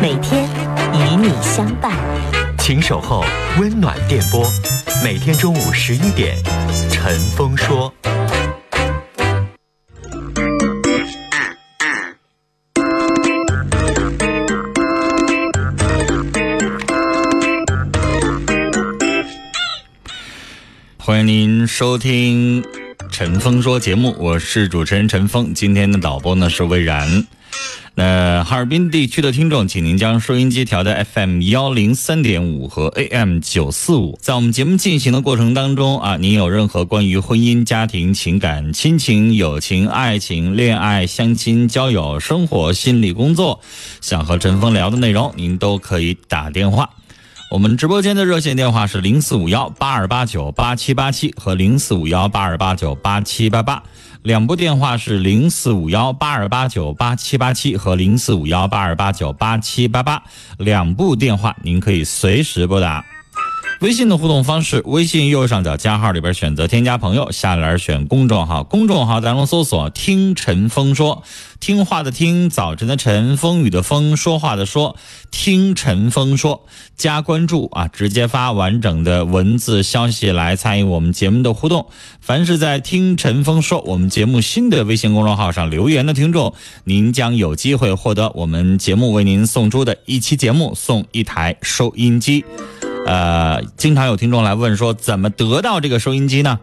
每天。与你相伴，请守候温暖电波。每天中午十一点，陈峰说。欢迎您收听陈峰说节目，我是主持人陈峰。今天的导播呢是魏然。那哈尔滨地区的听众，请您将收音机调到 FM 幺零三点五和 AM 九四五。在我们节目进行的过程当中啊，您有任何关于婚姻、家庭、情感、亲情、友情、爱情、恋爱、相亲、交友、生活、心理工作，想和陈峰聊的内容，您都可以打电话。我们直播间的热线电话是零四五幺八二八九八七八七和零四五幺八二八九八七八八。两部电话是零四五幺八二八九八七八七和零四五幺八二八九八七八八，两部电话您可以随时拨打。微信的互动方式，微信右上角加号里边选择添加朋友，下栏选公众号，公众号当中搜索“听陈峰说”，听话的听，早晨的晨，风雨的风，说话的说，听陈峰说，加关注啊，直接发完整的文字消息来参与我们节目的互动。凡是在听陈峰说我们节目新的微信公众号上留言的听众，您将有机会获得我们节目为您送出的一期节目送一台收音机。呃，经常有听众来问说，怎么得到这个收音机呢？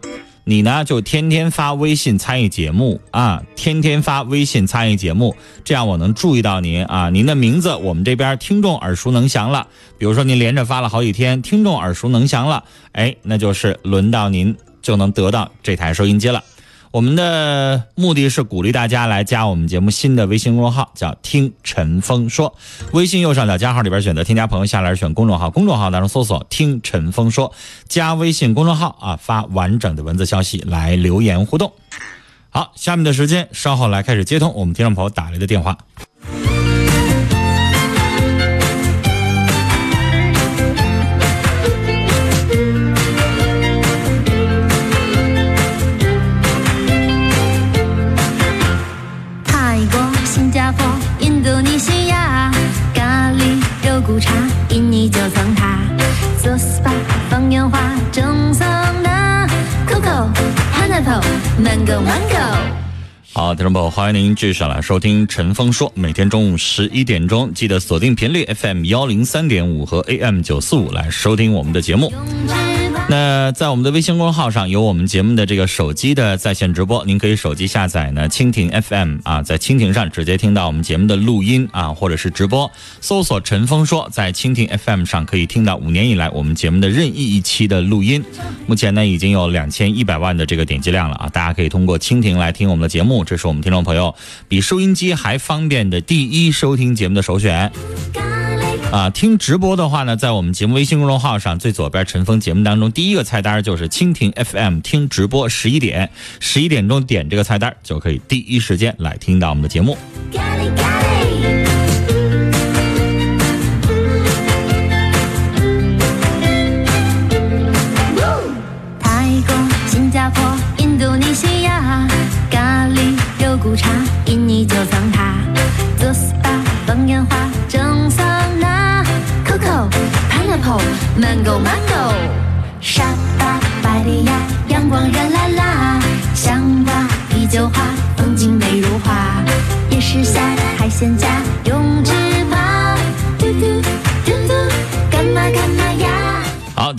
你呢就天天发微信参与节目啊，天天发微信参与节目，这样我能注意到您啊，您的名字我们这边听众耳熟能详了。比如说您连着发了好几天，听众耳熟能详了，哎，那就是轮到您就能得到这台收音机了。我们的目的是鼓励大家来加我们节目新的微信公众号，叫“听陈峰说”。微信右上角加号里边选择添加朋友，下来选公众号，公众号当中搜索“听陈峰说”，加微信公众号啊，发完整的文字消息来留言互动。好，下面的时间稍后来开始接通我们听众朋友打来的电话。好，听众朋友，欢迎您继续来收听陈峰说。每天中午十一点钟，记得锁定频率 FM 幺零三点五和 AM 九四五来收听我们的节目。那在我们的微信公众号上有我们节目的这个手机的在线直播，您可以手机下载呢蜻蜓 FM 啊，在蜻蜓上直接听到我们节目的录音啊，或者是直播，搜索陈峰说，在蜻蜓 FM 上可以听到五年以来我们节目的任意一期的录音。目前呢已经有两千一百万的这个点击量了啊，大家可以通过蜻蜓来听我们的节目，这是我们听众朋友比收音机还方便的第一收听节目的首选。啊，听直播的话呢，在我们节目微信公众号上最左边陈峰节目当中，第一个菜单就是蜻蜓 FM 听直播，十一点，十一点钟点这个菜单就可以第一时间来听到我们的节目。泰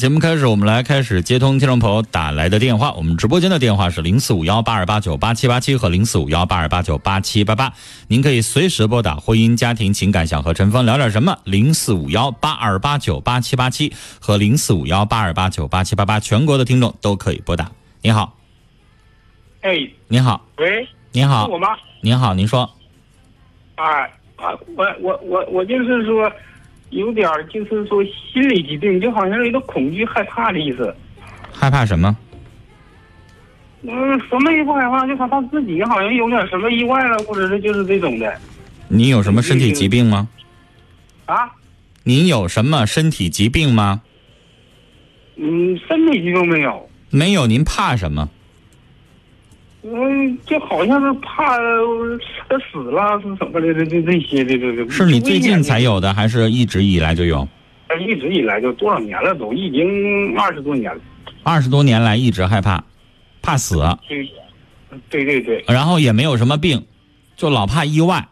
节目开始，我们来开始接通听众朋友打来的电话。我们直播间的电话是零四五幺八二八九八七八七和零四五幺八二八九八七八八，您可以随时拨打。婚姻家庭情感想和陈峰聊点什么？零四五幺八二八九八七八七和零四五幺八二八九八七八八，全国的听众都可以拨打。您好，哎，您好，喂，您好是我，吗？您好，您说，哎啊，我我我我就是说，有点儿就是说心理疾病，就好像有点恐惧、害怕的意思。害怕什么？嗯，什么也不害怕，就害怕自己好像有点什么意外了，或者是就是这种的你有什么身体疾病吗？啊。您有什么身体疾病吗？嗯，身体疾病没有。没有，您怕什么？嗯，就好像是怕呃死了是什么的，这这这些这这这。是你最近才有的，还是一直以来就有？呃？一直以来就多少年了，都已经二十多年了。二十多年来一直害怕，怕死，嗯，对对对。然后也没有什么病，就老怕意外。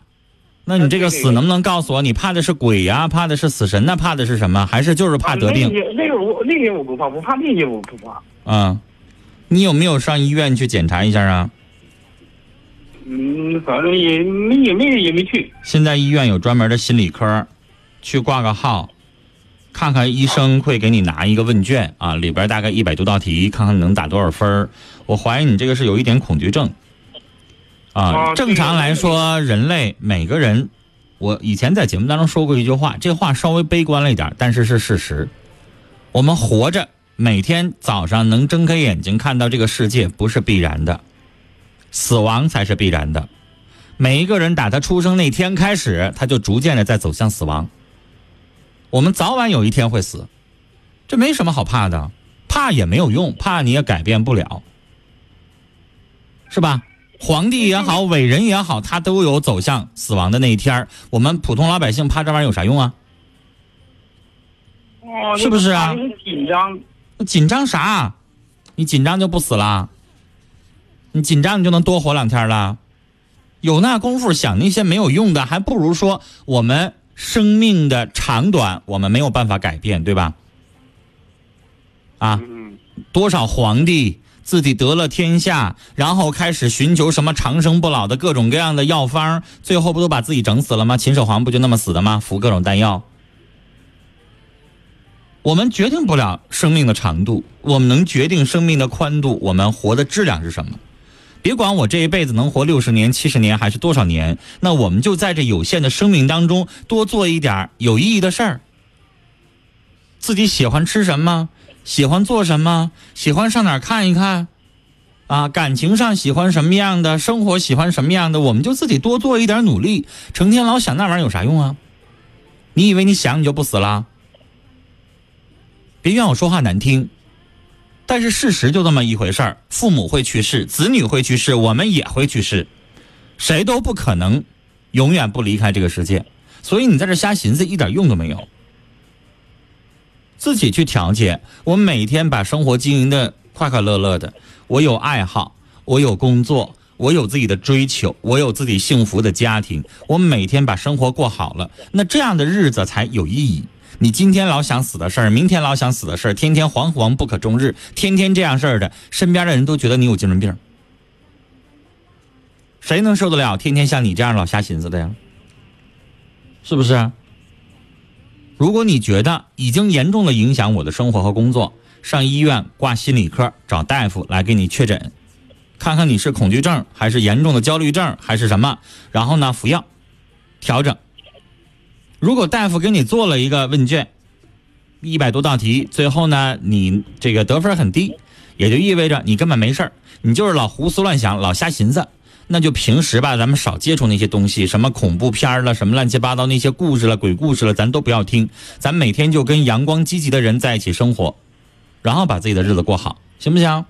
那你这个死能不能告诉我，你怕的是鬼呀、怕的是死神那？怕的是什么？还是就是怕得病？啊那个我那些我不怕，不怕那些我不怕。嗯，你有没有上医院去检查一下啊？嗯，反正也没也没也没去。现在医院有专门的心理科，去挂个号，看看医生会给你拿一个问卷啊，里边大概一百多道题，看看你能打多少分儿我怀疑你这个是有一点恐惧症。啊，啊正常来说，人类每个人，我以前在节目当中说过一句话，这话稍微悲观了一点，但是是事实。我们活着，每天早上能睁开眼睛看到这个世界，不是必然的，死亡才是必然的。每一个人打他出生那天开始，他就逐渐的在走向死亡。我们早晚有一天会死，这没什么好怕的，怕也没有用，怕你也改变不了，是吧？皇帝也好，伟人也好，他都有走向死亡的那一天儿我们普通老百姓怕这玩意儿有啥用啊？哦，是不是啊紧张。紧张啥？你紧张就不死了？你紧张你就能多活两天了？有那功夫想那些没有用的，还不如说我们生命的长短我们没有办法改变，对吧？啊，多少皇帝自己得了天下，然后开始寻求什么长生不老的各种各样的药方，最后不都把自己整死了吗？秦始皇不就那么死的吗？服各种丹药。我们决定不了生命的长度，我们能决定生命的宽度，我们活的质量是什么？别管我这一辈子能活六十年、七十年还是多少年，那我们就在这有限的生命当中多做一点有意义的事儿。自己喜欢吃什么，喜欢做什么，喜欢上哪儿看一看，啊，感情上喜欢什么样的，生活喜欢什么样的，我们就自己多做一点努力。成天老想那玩意儿有啥用啊？你以为你想你就不死了？别怨我说话难听，但是事实就这么一回事儿。父母会去世，子女会去世，我们也会去世，谁都不可能永远不离开这个世界。所以你在这瞎寻思一点用都没有。自己去调节，我每天把生活经营的快快乐乐的。我有爱好，我有工作，我有自己的追求，我有自己幸福的家庭。我每天把生活过好了，那这样的日子才有意义。你今天老想死的事儿，明天老想死的事儿，天天惶惶不可终日，天天这样事儿的，身边的人都觉得你有精神病。谁能受得了天天像你这样老瞎寻思的呀？是不是？如果你觉得已经严重的影响我的生活和工作，上医院挂心理科，找大夫来给你确诊，看看你是恐惧症还是严重的焦虑症还是什么，然后呢服药调整。如果大夫给你做了一个问卷，一百多道题，最后呢你这个得分很低，也就意味着你根本没事儿，你就是老胡思乱想，老瞎寻思。那就平时吧，咱们少接触那些东西，什么恐怖片儿了，什么乱七八糟那些故事了、鬼故事了，咱都不要听。咱每天就跟阳光积极的人在一起生活，然后把自己的日子过好，行不行？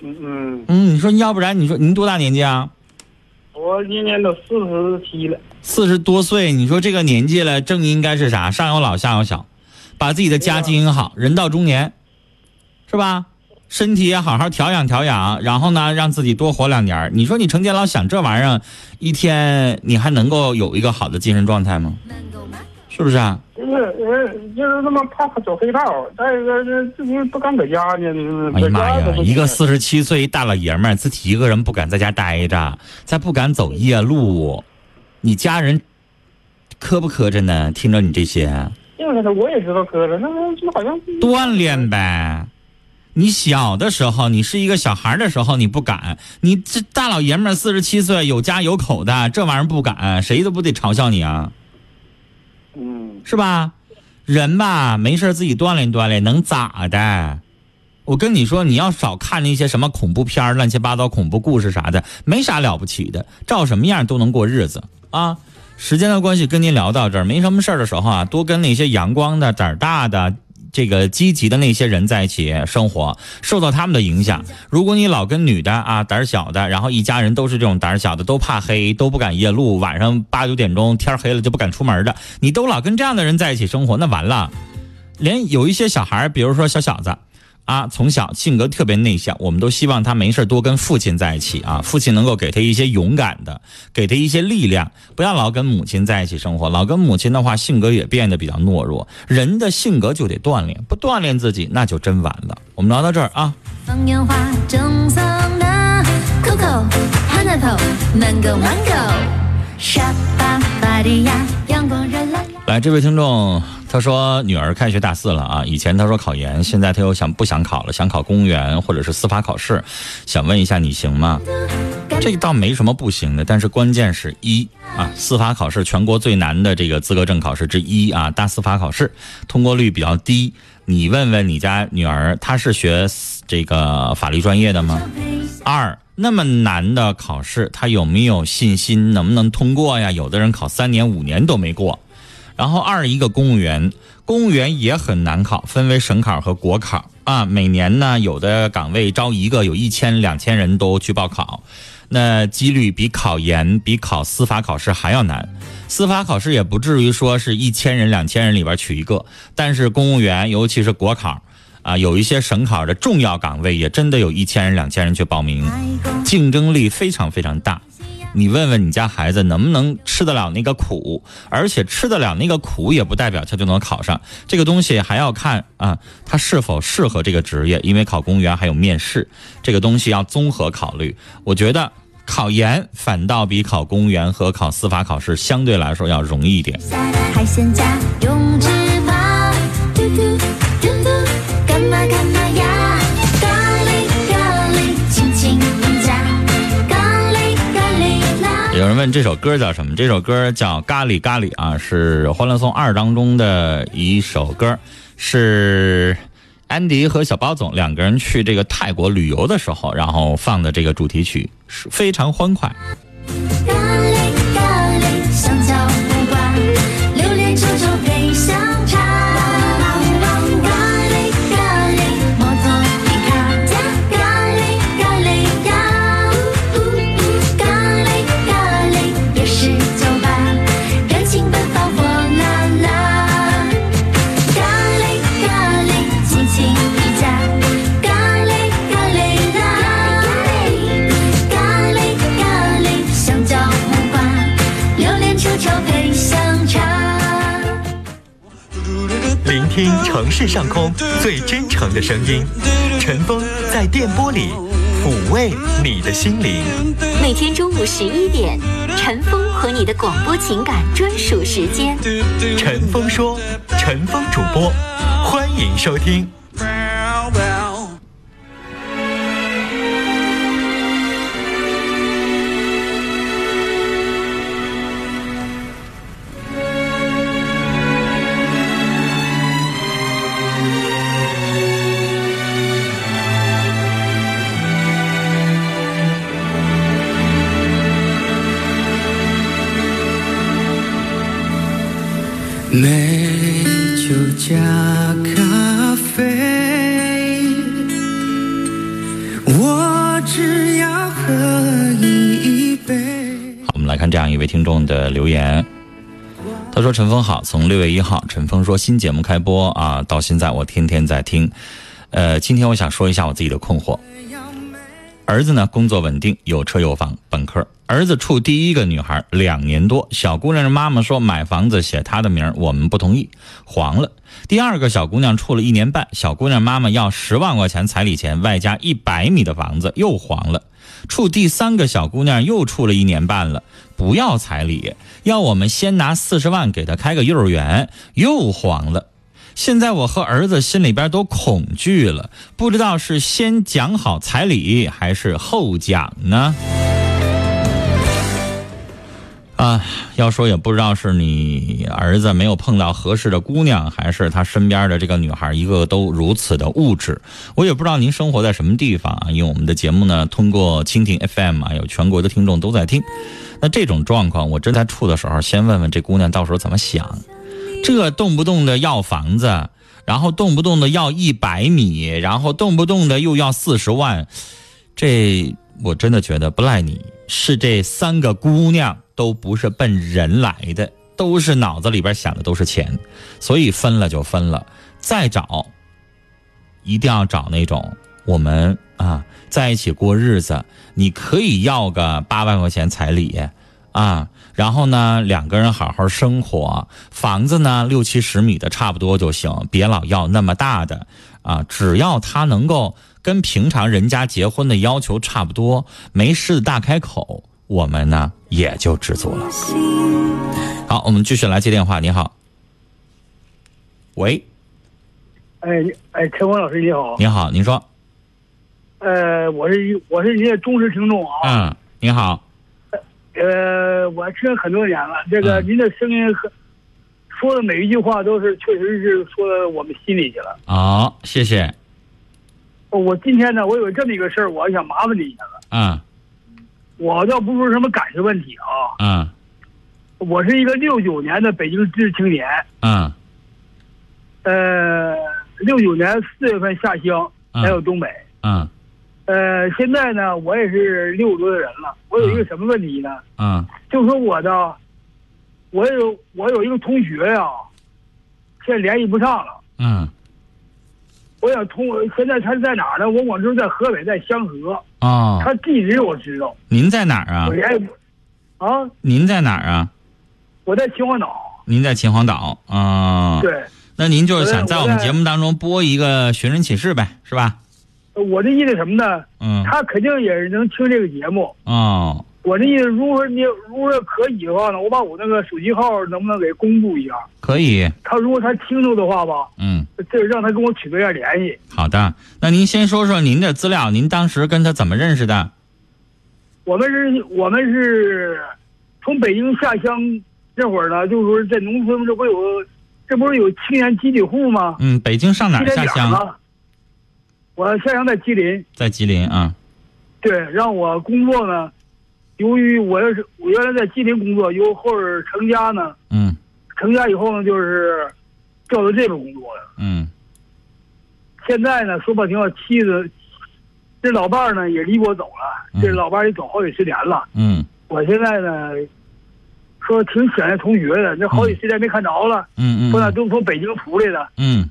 嗯嗯，嗯，你说要不然你说您多大年纪啊？我今年都四十七了。四十多岁，你说这个年纪了，正应该是啥？上有老下有小，把自己的家经营好，人到中年，是吧？身体也好好调养调养，然后呢，让自己多活两年儿。你说你成天老想这玩意儿，一天你还能够有一个好的精神状态吗？是不是啊？就是呃，就是他妈怕走黑道，再一个这自己不敢搁家呢，哎呀妈呀一个四十七岁一大老爷们儿，自己一个人不敢在家待着，再不敢走夜路，你家人磕不磕碜呢？听着你这些，就是的，我也知道磕碜，那就好像锻炼呗。你小的时候，你是一个小孩的时候，你不敢；你这大老爷们儿四十七岁，有家有口的，这玩意儿不敢，谁都不得嘲笑你啊，嗯，是吧？人吧，没事儿自己锻炼锻炼，能咋的？我跟你说，你要少看那些什么恐怖片儿、乱七八糟恐怖故事啥的，没啥了不起的，照什么样都能过日子啊。时间的关系，跟您聊到这儿，没什么事儿的时候啊，多跟那些阳光的、胆儿大的、这个积极的那些人在一起生活，受到他们的影响。如果你老跟女的啊，胆儿小的，然后一家人都是这种胆儿小的，都怕黑，都不敢夜路，晚上八九点钟天黑了就不敢出门的，你都老跟这样的人在一起生活，那完了。连有一些小孩，比如说小小子。啊，从小性格特别内向，我们都希望他没事多跟父亲在一起啊，父亲能够给他一些勇敢的，给他一些力量，不要老跟母亲在一起生活。老跟母亲的话，性格也变得比较懦弱。人的性格就得锻炼，不锻炼自己那就真完了。我们聊到这儿啊，阳光热辣辣。来，这位听众他说女儿开学大四了啊，以前他说考研，现在他又想不想考了，想考公务员或者是司法考试，想问一下你行吗？这个倒没什么不行的，但是关键是一啊，司法考试全国最难的这个资格证考试之一啊，大司法考试通过率比较低。你问问你家女儿，她是学这个法律专业的吗？二，那么难的考试，她有没有信心能不能通过呀？有的人考三年五年都没过。然后二一个公务员，公务员也很难考，分为省考和国考啊。每年呢，有的岗位招一个，有一千两千人都去报考，那几率比考研、比考司法考试还要难。司法考试也不至于说是一千人、两千人里边取一个，但是公务员，尤其是国考啊，有一些省考的重要岗位，也真的有一千人、两千人去报名，竞争力非常非常大。你问问你家孩子能不能吃得了那个苦，而且吃得了那个苦也不代表他就能考上。这个东西还要看啊，他是否适合这个职业，因为考公务员还有面试，这个东西要综合考虑。我觉得考研反倒比考公务员和考司法考试相对来说要容易一点。问这首歌叫什么？这首歌叫《咖喱咖喱》啊，是《欢乐颂二》当中的一首歌，是安迪和小包总两个人去这个泰国旅游的时候，然后放的这个主题曲，是非常欢快。城市上空最真诚的声音，陈峰在电波里抚慰你的心灵。每天中午十一点，陈峰和你的广播情感专属时间。陈峰说，陈峰主播，欢迎收听。美酒加咖啡，我只要喝一杯。好，我们来看这样一位听众的留言。他说：“陈峰好，从六月一号，陈峰说新节目开播啊，到现在我天天在听。呃，今天我想说一下我自己的困惑。儿子呢工作稳定，有车有房，本科。儿子处第一个女孩两年多，小姑娘的妈妈说买房子写她的名，我们不同意，黄了。第二个小姑娘处了一年半，小姑娘妈妈要十万块钱彩礼钱，外加一百米的房子，又黄了。处第三个小姑娘又处了一年半了，不要彩礼，要我们先拿四十万给她开个幼儿园，又黄了。现在我和儿子心里边都恐惧了，不知道是先讲好彩礼还是后讲呢？啊，要说也不知道是你儿子没有碰到合适的姑娘，还是他身边的这个女孩一个都如此的物质。我也不知道您生活在什么地方啊，因为我们的节目呢，通过蜻蜓 FM 啊，有全国的听众都在听。那这种状况，我真在处的时候，先问问这姑娘到时候怎么想。这动不动的要房子，然后动不动的要一百米，然后动不动的又要四十万，这我真的觉得不赖你，是这三个姑娘都不是奔人来的，都是脑子里边想的都是钱，所以分了就分了，再找，一定要找那种我们啊在一起过日子，你可以要个八万块钱彩礼啊。然后呢，两个人好好生活，房子呢六七十米的差不多就行，别老要那么大的啊。只要他能够跟平常人家结婚的要求差不多，没狮子大开口，我们呢也就知足了。好，我们继续来接电话。你好，喂，哎哎，陈光老师你好，你好，您说，呃，我是一我是您的忠实听众啊，嗯，你好，呃，我听很多年了，这个嗯。您的声音和说的每一句话都是确实是说到我们心里去了。好，谢谢，我今天呢，我有这么一个事儿，我想麻烦你一下子。嗯。我倒不是什么感情问题啊，嗯。我是一个六九年的北京知识青年，嗯。呃，六九年四月份下乡嗯。来到东北，嗯呃，现在呢，我也是六十多的人了，我有一个什么问题呢？嗯就说我的，我有我有一个同学呀、现在联系不上了。嗯我想通，现在他是在哪儿呢？我广州在河北，在香河。哦，他地址我知道，您在哪儿啊我？联系不。啊，您在哪儿啊？我在秦皇岛。您在秦皇岛啊？。对，那您就是想在我们节目当中播一个寻人启事呗，是吧？我的意思什么呢？嗯。他肯定也是能听这个节目。哦，我的意思，如果你如果可以的话呢，我把我那个手机号能不能给公布一下？可以。他如果他听着的话吧，嗯，这让他跟我取得一下联系。好的。那您先说说您的资料，您当时跟他怎么认识的？我们是，我们是从北京下乡那会儿呢，就是说在农村这不有，这不是有青年集体户吗？嗯，北京上哪儿下乡？我下乡在吉林，在吉林啊。对，让我工作呢。由于我要是我原来在吉林工作，由后儿成家呢，嗯成家以后呢，就是调到这边工作了。嗯现在呢，说不好听话，妻子这老伴儿呢也离我走了，嗯这老伴儿也走好几十年了。嗯我现在呢，说挺想念同学的，那好几十年没看着了。嗯说那嗯都从北京出来的，嗯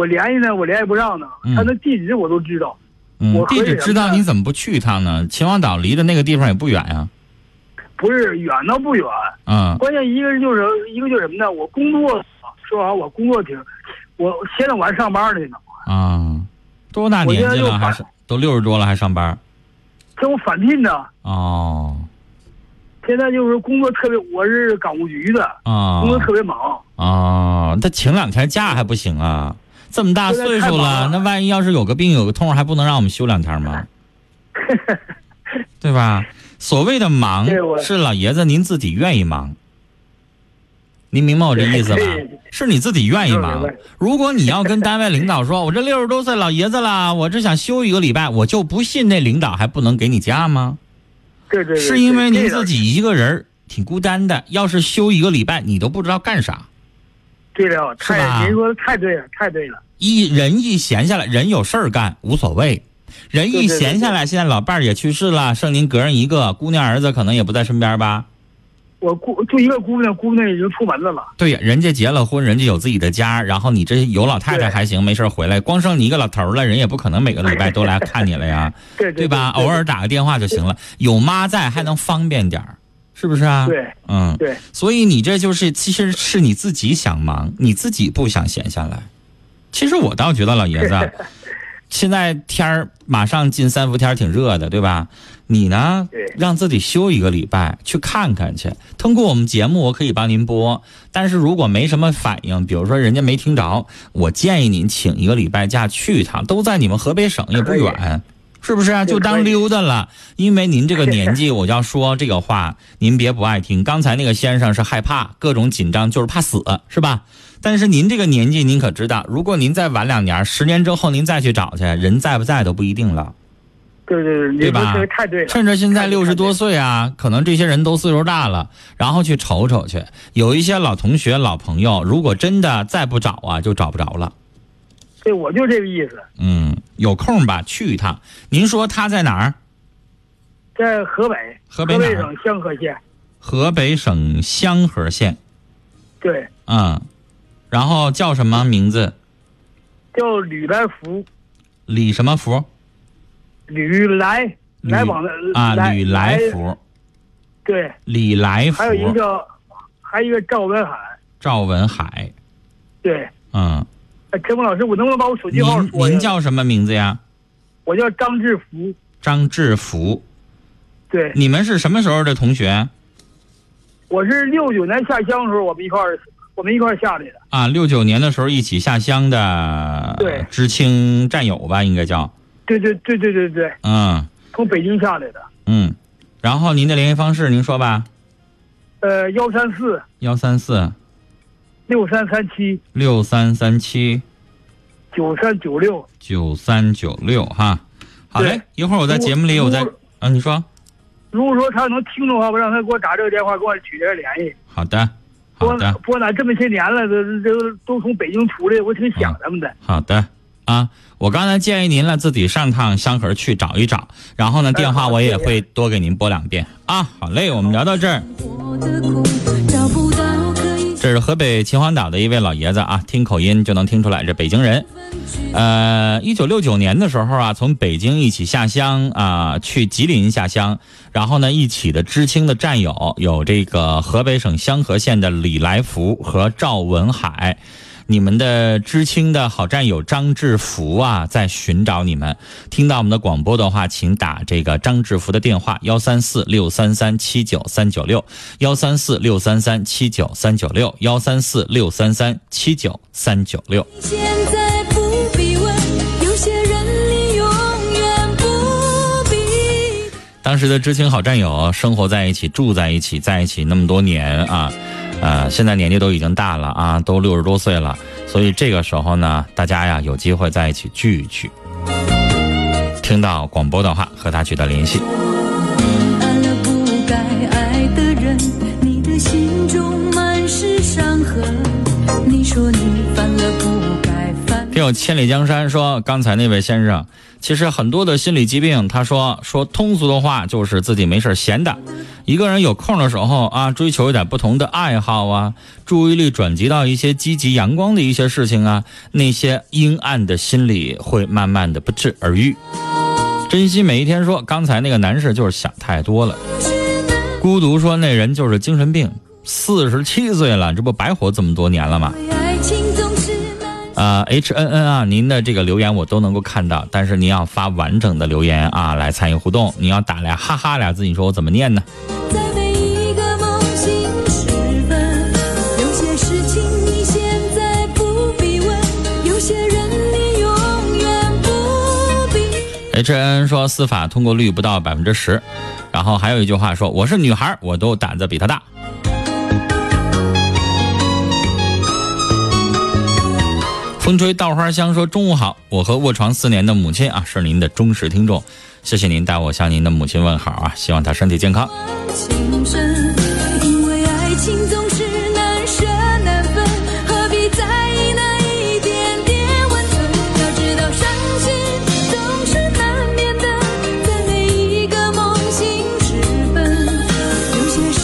我联系呢，我联系不上呢。嗯他那地址我都知道，嗯我，地址知道，你怎么不去一趟呢？秦皇岛离的那个地方也不远呀。不是远倒不远，嗯关键一个就是一个就是什么呢？我工作，说实话，我工作挺，我现在我还上班呢呢，啊，多大年纪了？还是都六十多了还上班？这我返聘呢。哦现在就是工作特别，我是港务局的，哦工作特别忙。哦，他请两天假还不行啊？这么大岁数了那万一要是有个病有个痛，还不能让我们休两天吗？对吧？所谓的忙是老爷子您自己愿意忙，您明白我这意思吧？是你自己愿意忙。如果你要跟单位领导说，我这六十多岁老爷子了，我只想休一个礼拜，我就不信那领导还不能给你假吗？对对对，是因为您自己一个人儿挺孤单的，要是休一个礼拜，你都不知道干啥。对了，太您说的太对了，太对了。一人一闲下来，人有事儿干无所谓，人一对对对闲下来，现在老伴儿也去世了，剩您个人一个，姑娘儿子可能也不在身边吧？我姑就一个姑娘，姑娘已经出门子了。对呀，人家结了婚，人家有自己的家，然后你这有老太太还行，没事儿回来，光剩你一个老头儿了，人也不可能每个礼拜都来看你了呀，对对吧？偶尔打个电话就行了，有妈在还能方便点儿，是不是啊？对嗯，对所以你这就是其实是你自己想忙，你自己不想闲下来。其实我倒觉得老爷子啊，现在天儿马上进三伏天儿，挺热的，对吧？你呢，让自己休一个礼拜，去看看去。通过我们节目，我可以帮您播，但是如果没什么反应，比如说人家没听着，我建议您请一个礼拜假去一趟，都在你们河北省，也不远。是不是啊？就当溜达了，因为您这个年纪，我要说这个话，您别不爱听。刚才那个先生是害怕，各种紧张，就是怕死，是吧？但是您这个年纪，您可知道，如果您再晚两年，十年之后您再去找去，人在不在都不一定了。对对对，对吧太对了。趁着现在六十多岁啊，可能这些人都岁数大了，然后去瞅瞅去。有一些老同学、老朋友，如果真的再不找啊，就找不着了。对，我就这个意思，嗯，有空吧，去一趟。您说他在哪儿？在河北，河北省香河县。河北省香河县。对，嗯，然后叫什么名字？叫吕来福，李什么福？吕来来往的啊，来吕来。福，对，李来福还有一个叫，还有一个赵文海。赵文海。对，嗯，哎陈峰老师，我能不能把我手机号您叫什么名字呀？我叫张志福。张志福。对，你们是什么时候的同学我是六九年下乡的时候，我们一块儿，我们一块儿下来的。啊？六九年的时候一起下乡的，对知青战友吧，应该叫。对对对对对对，嗯从北京下来的。嗯，然后您的联系方式您说吧，呃，幺三四幺三四六三三七六三三七九三九六。九三九六哈。好嘞，一会儿我在节目里我再啊，你说如果说他能听的话，我让他给我打这个电话，给我取得联系。好的，好我的。我哪这么些年了，都都都从北京出来，我挺想他们的。好的啊，我刚才建议您了，自己上趟香河去找一找，然后呢，电话我也会多给您拨两遍啊。好嘞，我们聊到这儿。这是河北秦皇岛的一位老爷子啊，听口音就能听出来这北京人。呃，一九六九年的时候啊，从北京一起下乡啊，去吉林下乡，然后呢，一起的知青的战友有这个河北省香河县的李来福和赵文海。你们的知青的好战友张志福啊，在寻找你们。听到我们的广播的话，请打这个张志福的电话：幺三四六三三七九三九六，幺三四六三三七九三九六，幺三四六三三七九三九六。现在不必问，有些人你永远不必。当时的知青好战友生活在一起，住在一起，在一起那么多年啊，呃，现在年纪都已经大了啊，都六十多岁了，所以这个时候呢，大家呀有机会在一起聚一聚。听到广播的话，和他取得联系。听友千里江山说，刚才那位先生，其实很多的心理疾病，他说说通俗的话就是自己没事闲的。一个人有空的时候啊，追求一点不同的爱好啊，注意力转移到一些积极阳光的一些事情啊，那些阴暗的心理会慢慢的不治而愈。珍惜每一天说，刚才那个男士就是想太多了。孤独说那人就是精神病，四十七岁了，这不白活这么多年了吗？爱情总是难。呃，H N N 啊，您的这个留言我都能够看到，但是您要发完整的留言啊来参与互动，你要打俩哈哈俩字，你说我怎么念呢？在每一个梦醒时分，有些事情你现在不必问，有些人你永远不必。H N N 说司法通过率不到百分之十，然后还有一句话说我是女孩，我都胆子比她大。风吹稻花香说中午好，我和卧床四年的母亲啊是您的忠实听众，谢谢您带我向您的母亲问好啊，希望她身体健康。